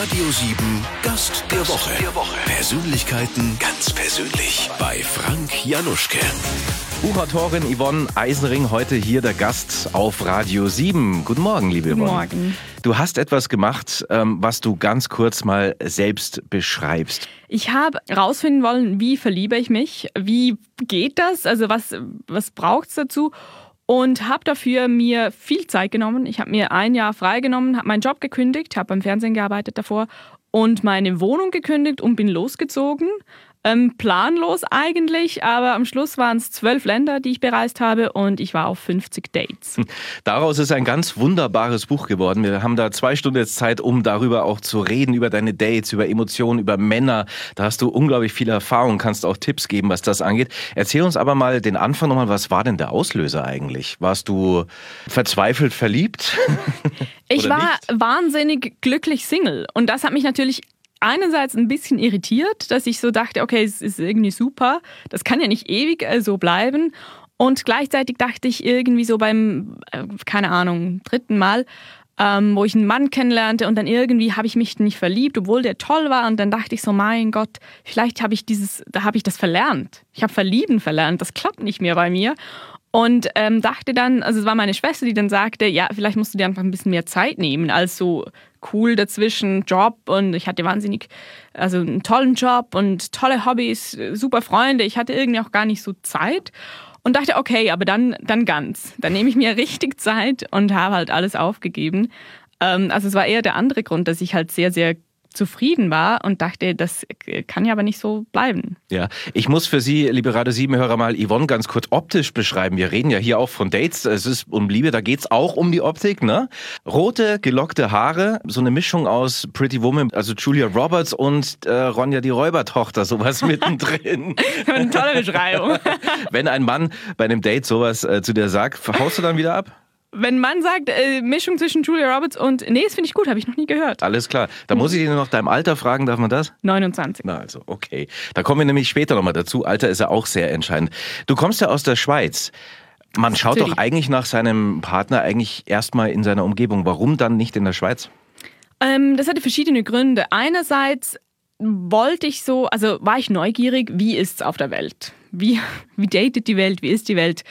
Radio 7 Gast der Woche. Der Woche. Persönlichkeiten ganz persönlich bei Frank Januschke. Buchautorin Yvonne Eisenring heute hier der Gast auf Radio 7. Guten Morgen, liebe Guten Yvonne. Morgen. Du hast etwas gemacht, ähm, was du ganz kurz mal selbst beschreibst. Ich habe herausfinden wollen, wie verliebe ich mich, wie geht das, also was, was braucht es dazu und habe dafür mir viel Zeit genommen. Ich habe mir ein Jahr freigenommen, habe meinen Job gekündigt, habe beim Fernsehen gearbeitet davor und meine Wohnung gekündigt und bin losgezogen. Ähm, planlos eigentlich, aber am Schluss waren es zwölf Länder, die ich bereist habe und ich war auf 50 Dates. Daraus ist ein ganz wunderbares Buch geworden. Wir haben da zwei Stunden jetzt Zeit, um darüber auch zu reden, über deine Dates, über Emotionen, über Männer. Da hast du unglaublich viel Erfahrung, kannst auch Tipps geben, was das angeht. Erzähl uns aber mal den Anfang nochmal, was war denn der Auslöser eigentlich? Warst du verzweifelt verliebt? Ich war nicht? wahnsinnig glücklich Single und das hat mich natürlich einerseits ein bisschen irritiert, dass ich so dachte, okay, es ist irgendwie super, das kann ja nicht ewig äh, so bleiben. Und gleichzeitig dachte ich irgendwie so beim, äh, keine Ahnung, dritten Mal, ähm, wo ich einen Mann kennenlernte und dann irgendwie habe ich mich nicht verliebt, obwohl der toll war. Und dann dachte ich so, mein Gott, vielleicht habe ich dieses, da habe ich das verlernt. Ich habe Verlieben verlernt, das klappt nicht mehr bei mir. Und ähm, dachte dann, also es war meine Schwester, die dann sagte, ja, vielleicht musst du dir einfach ein bisschen mehr Zeit nehmen, als so cool dazwischen Job und ich hatte wahnsinnig, also einen tollen Job und tolle Hobbys, super Freunde. Ich hatte irgendwie auch gar nicht so Zeit und dachte, okay, aber dann, dann ganz. Dann nehme ich mir richtig Zeit und habe halt alles aufgegeben. Ähm, also es war eher der andere Grund, dass ich halt sehr, sehr zufrieden war und dachte, das kann ja aber nicht so bleiben. Ja, ich muss für Sie, liebe Radio 7-Hörer, mal Yvonne ganz kurz optisch beschreiben. Wir reden ja hier auch von Dates. Es ist um Liebe, da geht's auch um die Optik, ne? Rote, gelockte Haare, so eine Mischung aus Pretty Woman, also Julia Roberts und äh, Ronja die Räubertochter, sowas mittendrin. Eine tolle Beschreibung. Wenn ein Mann bei einem Date sowas äh, zu dir sagt, haust du dann wieder ab? Wenn man sagt, äh, Mischung zwischen Julia Roberts und, nee, das finde ich gut, habe ich noch nie gehört. Alles klar. Da muss ich dich nur noch deinem Alter fragen, darf man das? 29. Na also, okay. Da kommen wir nämlich später nochmal dazu. Alter ist ja auch sehr entscheidend. Du kommst ja aus der Schweiz. Man schaut Natürlich. doch eigentlich nach seinem Partner eigentlich erstmal in seiner Umgebung. Warum dann nicht in der Schweiz? Ähm, das hatte verschiedene Gründe. Einerseits wollte ich so, also war ich neugierig, wie ist es auf der Welt? Wie, wie datet die Welt? Wie ist die Welt?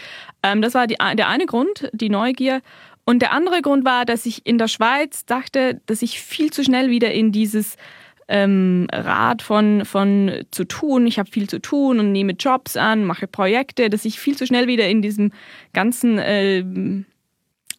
Ähm, das war die, der eine Grund, die Neugier. Und der andere Grund war, dass ich in der Schweiz dachte, dass ich viel zu schnell wieder in dieses ähm, Rad von, von zu tun, ich habe viel zu tun und nehme Jobs an, mache Projekte, dass ich viel zu schnell wieder in diesem ganzen ähm,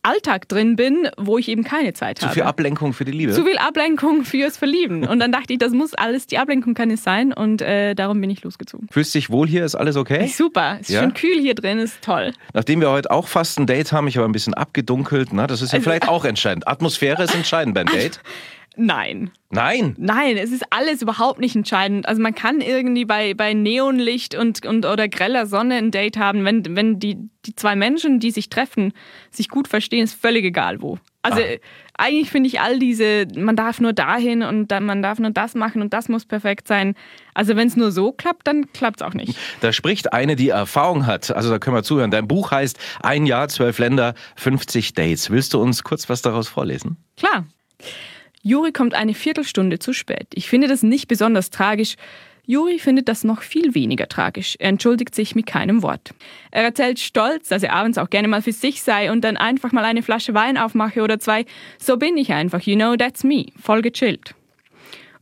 Alltag drin bin, wo ich eben keine Zeit Zu habe. viel Ablenkung für die Liebe? Zu viel Ablenkung fürs Verlieben. Und dann dachte ich, das muss alles, die Ablenkung kann es sein und äh, darum bin ich losgezogen. Fühlst dich wohl hier? Ist alles okay? Super, ist Ja? schön kühl hier drin, ist toll. Nachdem wir heute auch fast ein Date haben, ich habe ein bisschen abgedunkelt, na, das ist ja Also- vielleicht auch entscheidend. Atmosphäre ist entscheidend beim Date. Nein. Nein. Nein, es ist alles überhaupt nicht entscheidend. Also man kann irgendwie bei, bei Neonlicht und, und oder greller Sonne ein Date haben, wenn, wenn die, die zwei Menschen, die sich treffen, sich gut verstehen, ist völlig egal wo. Also Ah. eigentlich finde ich all diese, man darf nur dahin und dann, man darf nur das machen und das muss perfekt sein. Also wenn es nur so klappt, dann klappt es auch nicht. Da spricht eine, die Erfahrung hat. Also da können wir zuhören. Dein Buch heißt Ein Jahr, zwölf Länder, 50 Dates. Willst du uns kurz was daraus vorlesen? Klar. Juri kommt eine Viertelstunde zu spät. Ich finde das nicht besonders tragisch. Juri findet das noch viel weniger tragisch. Er entschuldigt sich mit keinem Wort. Er erzählt stolz, dass er abends auch gerne mal für sich sei und dann einfach mal eine Flasche Wein aufmache oder zwei. So bin ich einfach, you know, that's me. Voll gechillt.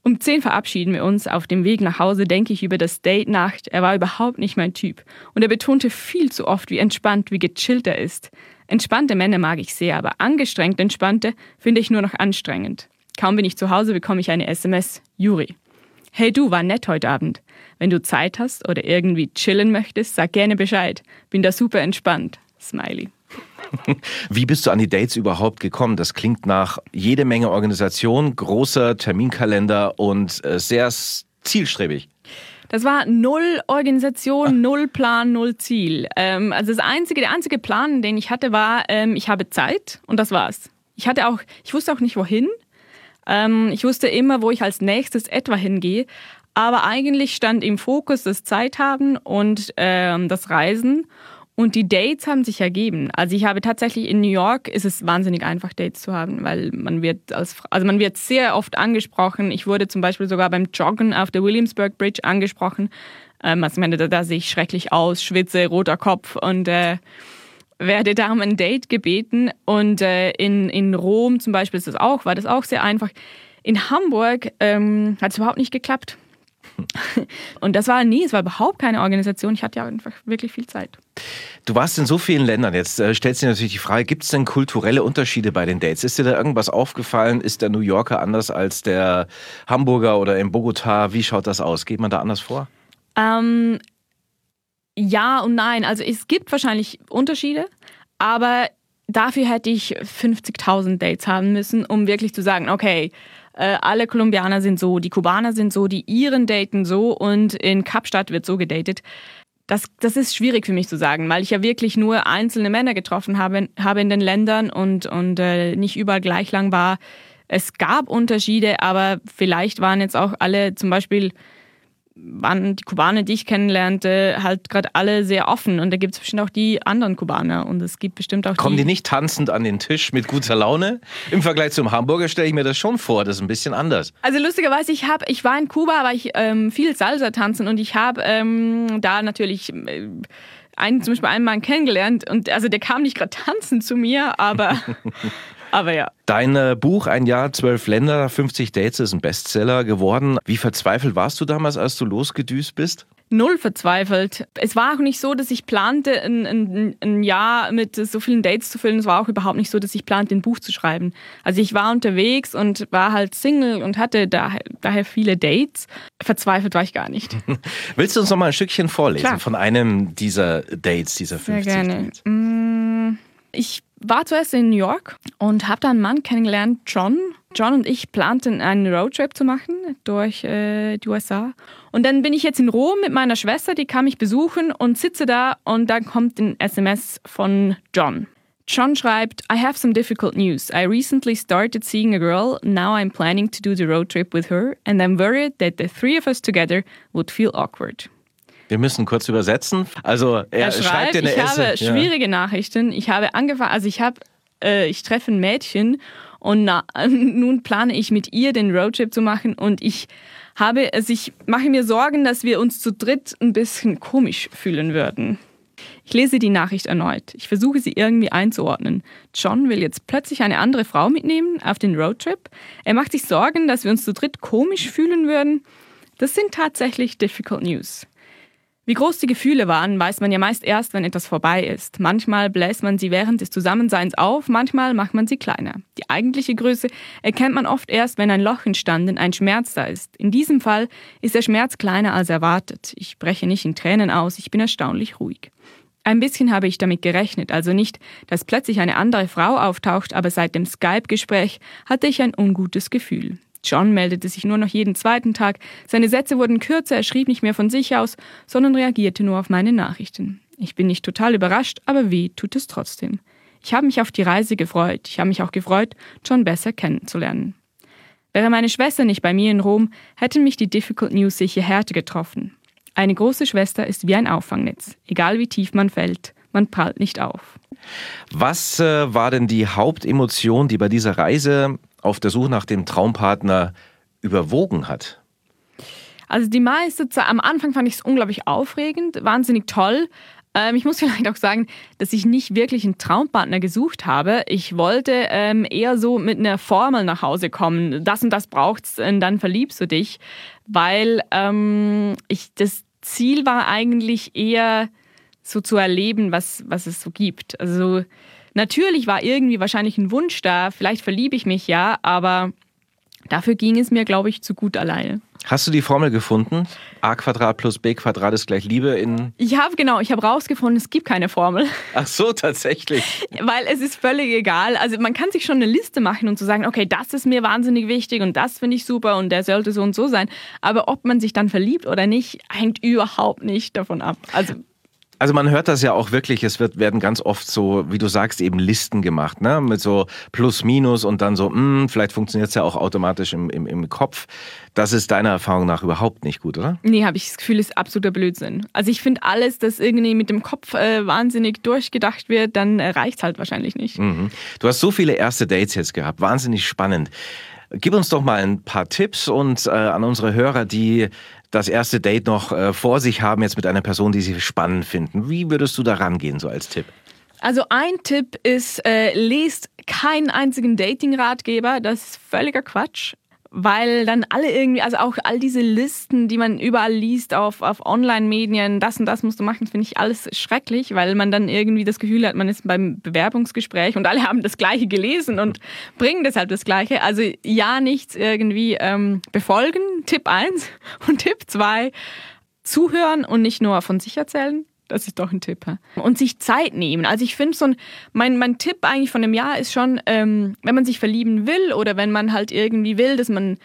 Um zehn verabschieden wir uns. Auf dem Weg nach Hause denke ich über das Date Nacht. Er war überhaupt nicht mein Typ. Und er betonte viel zu oft, wie entspannt, wie gechillt er ist. Entspannte Männer mag ich sehr, aber angestrengt entspannte finde ich nur noch anstrengend. Kaum bin ich zu Hause, bekomme ich eine SMS. Juri. Hey du, war nett heute Abend. Wenn du Zeit hast oder irgendwie chillen möchtest, sag gerne Bescheid. Bin da super entspannt. Smiley. Wie bist du an die Dates überhaupt gekommen? Das klingt nach jede Menge Organisation, großer Terminkalender und äh, sehr zielstrebig. Das war null Organisation, null Plan, null Ziel. Ähm, also das einzige, der einzige Plan, den ich hatte, war, ähm, ich habe Zeit und das war's. Ich hatte auch, ich wusste auch nicht wohin. Ähm, ich wusste immer, wo ich als nächstes etwa hingehe. Aber eigentlich stand im Fokus das Zeit haben und ähm, das Reisen. Und die Dates haben sich ergeben. Also ich habe tatsächlich in New York ist es wahnsinnig einfach, Dates zu haben, weil man wird als, also man wird sehr oft angesprochen. Ich wurde zum Beispiel sogar beim Joggen auf der Williamsburg Bridge angesprochen. Ähm, also ich meine, da, da sehe ich schrecklich aus, schwitze, roter Kopf und äh, werde da um ein Date gebeten. Und äh, in, in Rom zum Beispiel ist das auch, war das auch sehr einfach. In Hamburg ähm, hat es überhaupt nicht geklappt. Und das war nie, es war überhaupt keine Organisation. Ich hatte ja einfach wirklich viel Zeit. Du warst in so vielen Ländern. Jetzt äh, stellst du dir natürlich die Frage, gibt es denn kulturelle Unterschiede bei den Dates? Ist dir da irgendwas aufgefallen? Ist der New Yorker anders als der Hamburger oder in Bogota? Wie schaut das aus? Geht man da anders vor? Ähm, ja und nein. Also es gibt wahrscheinlich Unterschiede, aber dafür hätte ich 50.000 Dates haben müssen, um wirklich zu sagen, okay, äh, alle Kolumbianer sind so, die Kubaner sind so, die Iren daten so und in Kapstadt wird so gedatet. Das, das ist schwierig für mich zu sagen, weil ich ja wirklich nur einzelne Männer getroffen habe, habe in den Ländern und, und äh, nicht überall gleich lang war. Es gab Unterschiede, aber vielleicht waren jetzt auch alle zum Beispiel waren die Kubaner, die ich kennenlernte, halt gerade alle sehr offen. Und da gibt es bestimmt auch die anderen Kubaner. Und es gibt bestimmt auch Kommen die, die nicht tanzend an den Tisch mit guter Laune? Im Vergleich zum Hamburger stelle ich mir das schon vor. Das ist ein bisschen anders. Also lustigerweise, ich, hab, ich war in Kuba, aber ich ähm, viel Salsa tanzen und ich habe ähm, da natürlich... Äh, einen, zum Beispiel einen Mann kennengelernt und also der kam nicht gerade tanzen zu mir, aber Aber ja. Dein äh, Buch Ein Jahr, zwölf Länder, 50 Dates ist ein Bestseller geworden. Wie verzweifelt warst du damals, als du losgedüst bist? Null verzweifelt. Es war auch nicht so, dass ich plante, ein, ein, ein, Jahr mit so vielen Dates zu füllen. Es war auch überhaupt nicht so, dass ich plante, ein Buch zu schreiben. Also ich war unterwegs und war halt Single und hatte daher, daher viele Dates. Verzweifelt war ich gar nicht. Willst du uns noch mal ein Stückchen vorlesen Klar. von einem dieser Dates, dieser 50 Sehr gerne. Dates? Ich war zuerst in New York und habe da einen Mann kennengelernt, John. John und ich planten einen Roadtrip zu machen durch äh, die USA. Und dann bin ich jetzt in Rom mit meiner Schwester, die kam mich besuchen und sitze da und dann kommt ein SMS von John. John schreibt, I have some difficult news. I recently started seeing a girl. Now I'm planning to do the road trip with her and I'm worried that the three of us together would feel awkward. Wir müssen kurz übersetzen. Also er, er schreibt, schreibt eine Ich Esse. habe schwierige ja. Nachrichten. Ich habe angefangen, also ich habe, äh, ich treffe ein Mädchen und na, nun plane ich mit ihr den Roadtrip zu machen und ich habe, also ich mache mir Sorgen, dass wir uns zu dritt ein bisschen komisch fühlen würden. Ich lese die Nachricht erneut. Ich versuche sie irgendwie einzuordnen. John will jetzt plötzlich eine andere Frau mitnehmen auf den Roadtrip. Er macht sich Sorgen, dass wir uns zu dritt komisch fühlen würden. Das sind tatsächlich difficult news. Wie groß die Gefühle waren, weiß man ja meist erst, wenn etwas vorbei ist. Manchmal bläst man sie während des Zusammenseins auf, manchmal macht man sie kleiner. Die eigentliche Größe erkennt man oft erst, wenn ein Loch entstanden, ein Schmerz da ist. In diesem Fall ist der Schmerz kleiner als erwartet. Ich breche nicht in Tränen aus, ich bin erstaunlich ruhig. Ein bisschen habe ich damit gerechnet, also nicht, dass plötzlich eine andere Frau auftaucht, aber seit dem Skype-Gespräch hatte ich ein ungutes Gefühl. John meldete sich nur noch jeden zweiten Tag. Seine Sätze wurden kürzer, er schrieb nicht mehr von sich aus, sondern reagierte nur auf meine Nachrichten. Ich bin nicht total überrascht, aber weh tut es trotzdem. Ich habe mich auf die Reise gefreut. Ich habe mich auch gefreut, John besser kennenzulernen. Wäre meine Schwester nicht bei mir in Rom, hätte mich die Difficult News sicher härter getroffen. Eine große Schwester ist wie ein Auffangnetz. Egal wie tief man fällt, man prallt nicht auf. Was äh, war denn die Hauptemotion, die bei dieser Reise auf der Suche nach dem Traumpartner überwogen hat? Also die meiste Zeit, am Anfang fand ich es unglaublich aufregend, wahnsinnig toll. Ähm, ich muss vielleicht auch sagen, dass ich nicht wirklich einen Traumpartner gesucht habe. Ich wollte ähm, eher so mit einer Formel nach Hause kommen. Das und das braucht's, und dann verliebst du dich. Weil ähm, ich, das Ziel war eigentlich eher so zu erleben, was, was es so gibt. Also Natürlich war irgendwie wahrscheinlich ein Wunsch da, vielleicht verliebe ich mich ja, aber dafür ging es mir, glaube ich, zu gut alleine. Hast du die Formel gefunden? a Quadrat plus b Quadrat ist gleich Liebe in. Ich habe genau, ich habe rausgefunden, es gibt keine Formel. Ach so, tatsächlich. Weil es ist völlig egal. Also man kann sich schon eine Liste machen und zu so sagen, okay, das ist mir wahnsinnig wichtig und das finde ich super und der sollte so und so sein. Aber ob man sich dann verliebt oder nicht, hängt überhaupt nicht davon ab. Also Also man hört das ja auch wirklich, es wird, werden ganz oft so, wie du sagst, eben Listen gemacht, ne? Mit so Plus, Minus und dann so, mh, hm, vielleicht funktioniert es ja auch automatisch im, im, im Kopf. Das ist deiner Erfahrung nach überhaupt nicht gut, oder? Nee, habe ich das Gefühl, ist absoluter Blödsinn. Also ich finde alles, das irgendwie mit dem Kopf äh, wahnsinnig durchgedacht wird, dann äh, reicht halt wahrscheinlich nicht. Mhm. Du hast so viele erste Dates jetzt gehabt, wahnsinnig spannend. Gib uns doch mal ein paar Tipps und äh, an unsere Hörer, die das erste Date noch äh, vor sich haben, jetzt mit einer Person, die sie spannend finden. Wie würdest du da rangehen, so als Tipp? Also ein Tipp ist, äh, lest keinen einzigen Dating-Ratgeber. Das ist völliger Quatsch weil dann alle irgendwie, also auch all diese Listen, die man überall liest auf, auf Online-Medien, das und das musst du machen, finde ich alles schrecklich, weil man dann irgendwie das Gefühl hat, man ist beim Bewerbungsgespräch und alle haben das Gleiche gelesen und bringen deshalb das Gleiche. Also ja, nichts irgendwie ähm, befolgen, Tipp 1 und Tipp 2, zuhören und nicht nur von sich erzählen. Das ist doch ein Tipp. Und sich Zeit nehmen. Also ich finde so ein, mein, mein Tipp eigentlich von dem Jahr ist schon, ähm, wenn man sich verlieben will oder wenn man halt irgendwie will, dass man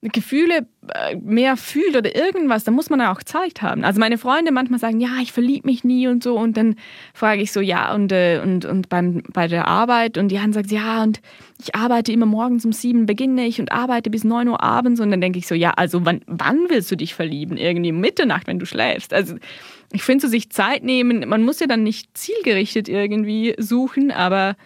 Gefühle äh, mehr fühlt oder irgendwas, dann muss man ja auch Zeit haben. Also meine Freunde manchmal sagen, ja, ich verliebe mich nie und so und dann frage ich so, ja und, äh, und, und beim, bei der Arbeit und Jan sagt, ja und ich arbeite immer morgens um sieben, beginne ich und arbeite bis neun Uhr abends und dann denke ich so, ja, also wann, wann willst du dich verlieben? Irgendwie Mitternacht, wenn du schläfst. Also ich finde, so sich Zeit nehmen, man muss ja dann nicht zielgerichtet irgendwie suchen, aber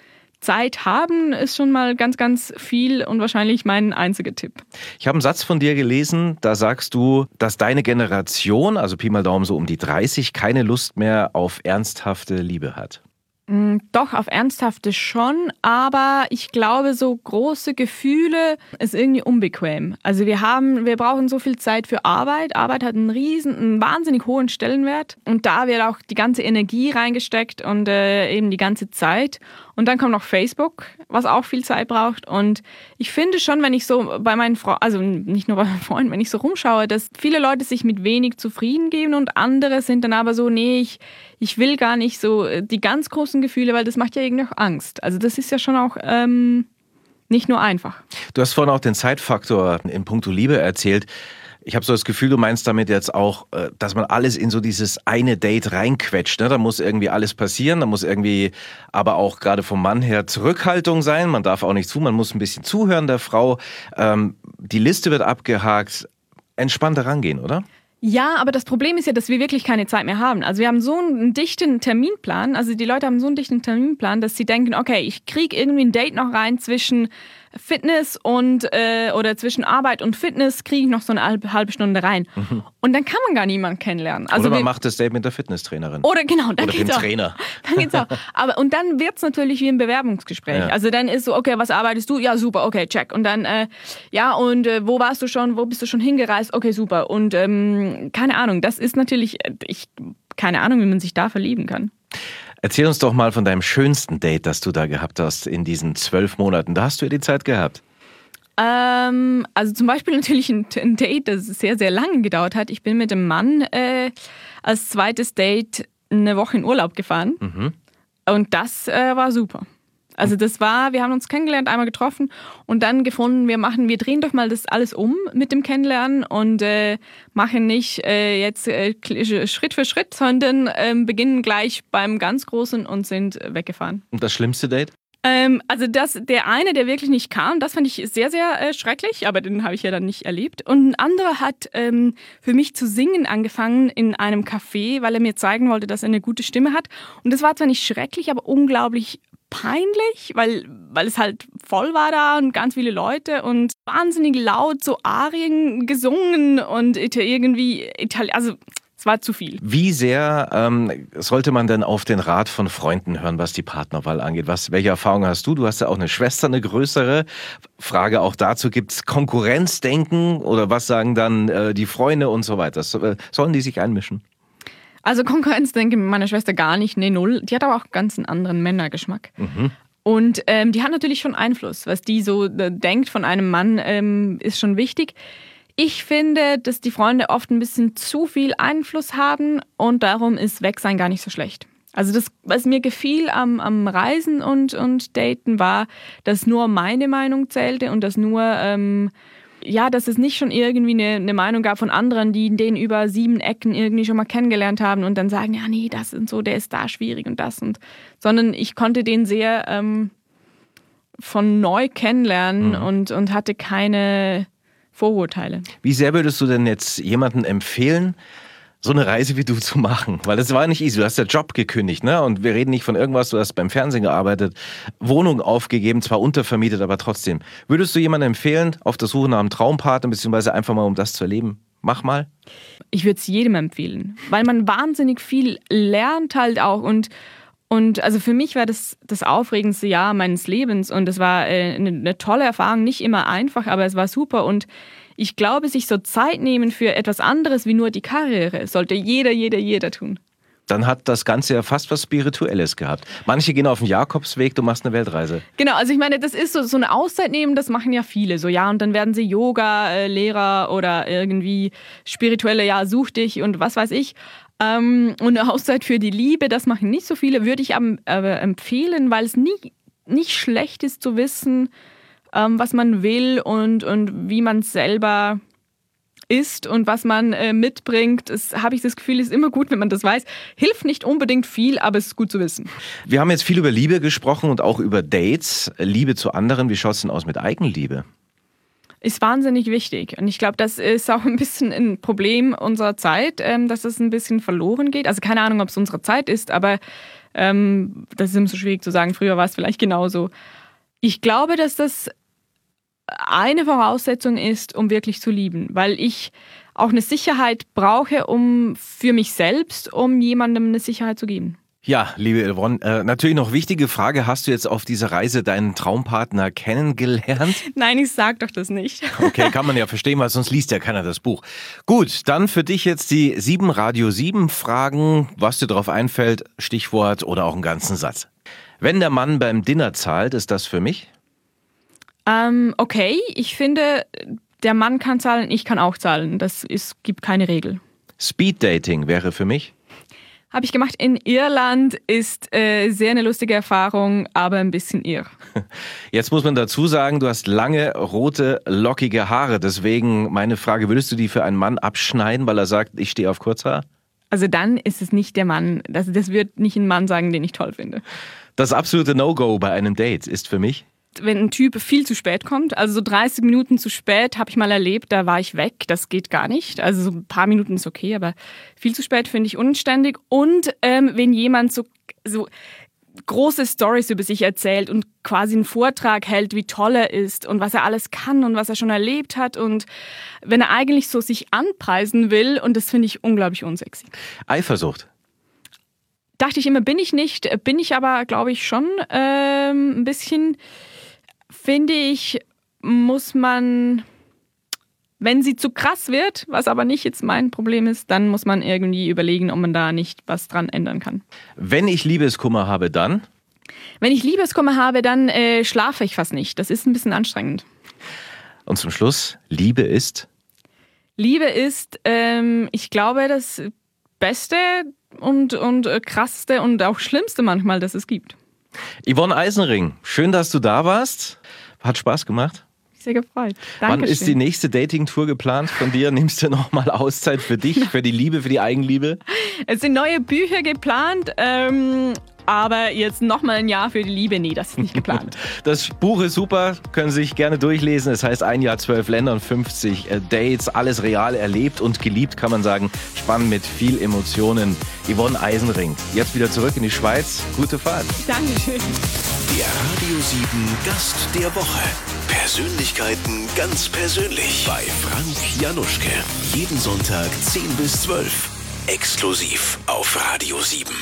Zeit haben ist schon mal ganz, ganz viel und wahrscheinlich mein einziger Tipp. Ich habe einen Satz von dir gelesen, da sagst du, dass deine Generation, also Pi mal Daumen so um die 30, keine Lust mehr auf ernsthafte Liebe hat. Mm, doch, auf Ernsthafte schon, aber ich glaube, so große Gefühle ist irgendwie unbequem. Also wir haben, wir brauchen so viel Zeit für Arbeit. Arbeit hat einen riesen, einen wahnsinnig hohen Stellenwert und da wird auch die ganze Energie reingesteckt und äh, eben die ganze Zeit. Und dann kommt noch Facebook, was auch viel Zeit braucht. Und ich finde schon, wenn ich so bei meinen Freunden, also nicht nur bei meinen Freunden, wenn ich so rumschaue, dass viele Leute sich mit wenig zufrieden geben und andere sind dann aber so, nee, ich, ich will gar nicht so äh, die ganz großen Gefühle, weil das macht ja irgendwie auch Angst. Also das ist ja schon auch ähm, nicht nur einfach. Du hast vorhin auch den Zeitfaktor in puncto Liebe erzählt. Ich habe so das Gefühl, du meinst damit jetzt auch, äh, dass man alles in so dieses eine Date reinquetscht. Ne? Da muss irgendwie alles passieren, da muss irgendwie aber auch gerade vom Mann her Zurückhaltung sein. Man darf auch nicht zu, man muss ein bisschen zuhören der Frau. Ähm, die Liste wird abgehakt. Entspannter rangehen, oder? Ja, aber das Problem ist ja, dass wir wirklich keine Zeit mehr haben. Also wir haben so einen dichten Terminplan, also die Leute haben so einen dichten Terminplan, dass sie denken, okay, ich kriege irgendwie ein Date noch rein zwischen Fitness und äh, oder zwischen Arbeit und Fitness kriege ich noch so eine halbe, halbe Stunde rein. Mhm. Und dann kann man gar niemanden kennenlernen. Also oder man macht das Date mit der Fitnesstrainerin. Oder genau, dann oder geht's dem auch. Trainer. Dann geht's auch. Aber und dann wird es natürlich wie ein Bewerbungsgespräch. Ja. Also dann ist so, okay, was arbeitest du? Ja, super, okay, check. Und dann, äh, ja, und äh, wo warst du schon? Wo bist du schon hingereist? Okay, super. Und ähm, keine Ahnung, das ist natürlich, äh, ich, keine Ahnung, wie man sich da verlieben kann. Erzähl uns doch mal von deinem schönsten Date, das du da gehabt hast in diesen zwölf Monaten. Da hast du ja die Zeit gehabt. Ähm, also zum Beispiel natürlich ein, ein, Date, das sehr, sehr lange gedauert hat. Ich bin mit dem Mann äh, als zweites Date eine Woche in Urlaub gefahren. Mhm. Und das äh, war super. Also das war, wir haben uns kennengelernt, einmal getroffen und dann gefunden, wir machen, wir drehen doch mal das alles um mit dem Kennenlernen und äh, machen nicht äh, jetzt äh, Schritt für Schritt, sondern ähm, beginnen gleich beim ganz Großen und sind weggefahren. Und das schlimmste Date? Ähm, also das, der eine, der wirklich nicht kam, das fand ich sehr, sehr äh, schrecklich, aber den habe ich ja dann nicht erlebt. Und ein anderer hat ähm, für mich zu singen angefangen in einem Café, weil er mir zeigen wollte, dass er eine gute Stimme hat. Und das war zwar nicht schrecklich, aber unglaublich peinlich, weil, weil es halt voll war da und ganz viele Leute und wahnsinnig laut so Arien gesungen und irgendwie Italien, also es war zu viel. Wie sehr ähm, sollte man denn auf den Rat von Freunden hören, was die Partnerwahl angeht? Was, welche Erfahrungen hast du? Du hast ja auch eine Schwester, eine größere. Frage auch dazu, gibt es Konkurrenzdenken oder was sagen dann äh, die Freunde und so weiter? Äh, sollen die sich einmischen? Also Konkurrenz denke ich mit meiner Schwester gar nicht, nee, null. Die hat aber auch ganz einen anderen Männergeschmack. Mhm. Und ähm, die hat natürlich schon Einfluss. Was die so äh, denkt von einem Mann, ähm, ist schon wichtig. Ich finde, dass die Freunde oft ein bisschen zu viel Einfluss haben und darum ist Wegsein gar nicht so schlecht. Also das, was mir gefiel am, am Reisen und, und Daten war, dass nur meine Meinung zählte und dass nur ähm, ja, dass es nicht schon irgendwie eine, eine, Meinung gab von anderen, die den über sieben Ecken irgendwie schon mal kennengelernt haben und dann sagen, ja, nee, das und so, der ist da schwierig und das und, sondern ich konnte den sehr ähm, von neu kennenlernen mhm. und, und hatte keine Vorurteile. Wie sehr würdest du denn jetzt jemanden empfehlen, so eine Reise wie du zu machen? Weil das war nicht easy. Du hast ja Job gekündigt, ne? Und wir reden nicht von irgendwas, du hast beim Fernsehen gearbeitet, Wohnung aufgegeben, zwar untervermietet, aber trotzdem. Würdest du jemandem empfehlen, auf der Suche nach einem Traumpartner, beziehungsweise einfach mal um das zu erleben? Mach mal. Ich würde es jedem empfehlen, weil man wahnsinnig viel lernt halt auch und und also für mich war das das aufregendste Jahr meines Lebens und es war äh, eine, eine tolle Erfahrung, nicht immer einfach, aber es war super und ich glaube, sich so Zeit nehmen für etwas anderes wie nur die Karriere sollte jeder, jeder, jeder tun. Dann hat das Ganze ja fast was Spirituelles gehabt. Manche gehen auf den Jakobsweg, du machst eine Weltreise. Genau, also ich meine, das ist so, so eine Auszeit nehmen, das machen ja viele. So, ja, und dann werden sie Yoga-Lehrer oder irgendwie spirituelle, ja, such dich und was weiß ich. Ähm, und eine Auszeit für die Liebe, das machen nicht so viele, würde ich aber empfehlen, weil es nie, nicht schlecht ist zu wissen, ähm, was man will und, und wie man es selber ist und was man äh, mitbringt. Das habe ich das Gefühl, ist immer gut, wenn man das weiß. Hilft nicht unbedingt viel, aber es ist gut zu wissen. Wir haben jetzt viel über Liebe gesprochen und auch über Dates, Liebe zu anderen. Wie schaut es denn aus mit Eigenliebe? Ist wahnsinnig wichtig. Und ich glaube, das ist auch ein bisschen ein Problem unserer Zeit, ähm, dass es ein bisschen verloren geht. Also keine Ahnung, ob es unsere Zeit ist, aber ähm, das ist immer so schwierig zu sagen. Früher war es vielleicht genauso. Ich glaube, dass das eine Voraussetzung ist, um wirklich zu lieben, weil ich auch eine Sicherheit brauche, um für mich selbst, um jemandem eine Sicherheit zu geben. Ja, liebe Yvonne, äh, natürlich noch wichtige Frage. Hast du jetzt auf dieser Reise deinen Traumpartner kennengelernt? Nein, ich sag doch das nicht. Okay, kann man ja verstehen, weil sonst liest ja keiner das Buch. Gut, dann für dich jetzt die sieben Radio 7 Fragen, was dir darauf einfällt, Stichwort oder auch einen ganzen Satz. Wenn der Mann beim Dinner zahlt, ist das für mich? Ähm, okay, ich finde, der Mann kann zahlen, ich kann auch zahlen. Das ist, gibt keine Regel. Speed Dating wäre für mich? Habe ich gemacht in Irland, ist äh, sehr eine lustige Erfahrung, aber ein bisschen irr. Jetzt muss man dazu sagen, du hast lange, rote, lockige Haare. Deswegen meine Frage, würdest du die für einen Mann abschneiden, weil er sagt, ich stehe auf Kurzhaar? Also dann ist es nicht der Mann. Das, das wird nicht ein Mann sagen, den ich toll finde. Das absolute No-Go bei einem Date ist für mich? Wenn ein Typ viel zu spät kommt, also so 30 Minuten zu spät, habe ich mal erlebt, da war ich weg, das geht gar nicht. Also so ein paar Minuten ist okay, aber viel zu spät finde ich unständig. Und ähm, wenn jemand so, so große Stories über sich erzählt und quasi einen Vortrag hält, wie toll er ist und was er alles kann und was er schon erlebt hat und wenn er eigentlich so sich anpreisen will und das finde ich unglaublich unsexy. Eifersucht. Dachte ich immer, bin ich nicht, bin ich aber, glaube ich, schon ähm, ein bisschen finde ich, muss man, wenn sie zu krass wird, was aber nicht jetzt mein Problem ist, dann muss man irgendwie überlegen, ob man da nicht was dran ändern kann. Wenn ich Liebeskummer habe, dann? Wenn ich Liebeskummer habe, dann äh, schlafe ich fast nicht. Das ist ein bisschen anstrengend. Und zum Schluss, Liebe ist? Liebe ist, ähm, ich glaube, das Beste und, und äh, krasseste und auch schlimmste manchmal, das es gibt. Yvonne Eisenring, schön, dass du da warst. Hat Spaß gemacht. Sehr gefreut. Dankeschön. Wann ist die nächste Dating-Tour geplant von dir? Nimmst du nochmal Auszeit für dich, für die Liebe, für die Eigenliebe? Es sind neue Bücher geplant. Ähm, aber jetzt nochmal ein Jahr für die Liebe, nee, das ist nicht geplant. Das Buch ist super, können Sie sich gerne durchlesen. Es heißt ein Jahr, zwölf Länder und 50 äh, Dates. Alles real erlebt und geliebt, kann man sagen. Spannend mit viel Emotionen. Yvonne Eisenring. Jetzt wieder zurück in die Schweiz. Gute Fahrt. Dankeschön. Der Radio 7 Gast der Woche. Persönlichkeiten ganz persönlich bei Frank Januschke. Jeden Sonntag 10 bis 12. Exklusiv auf Radio 7.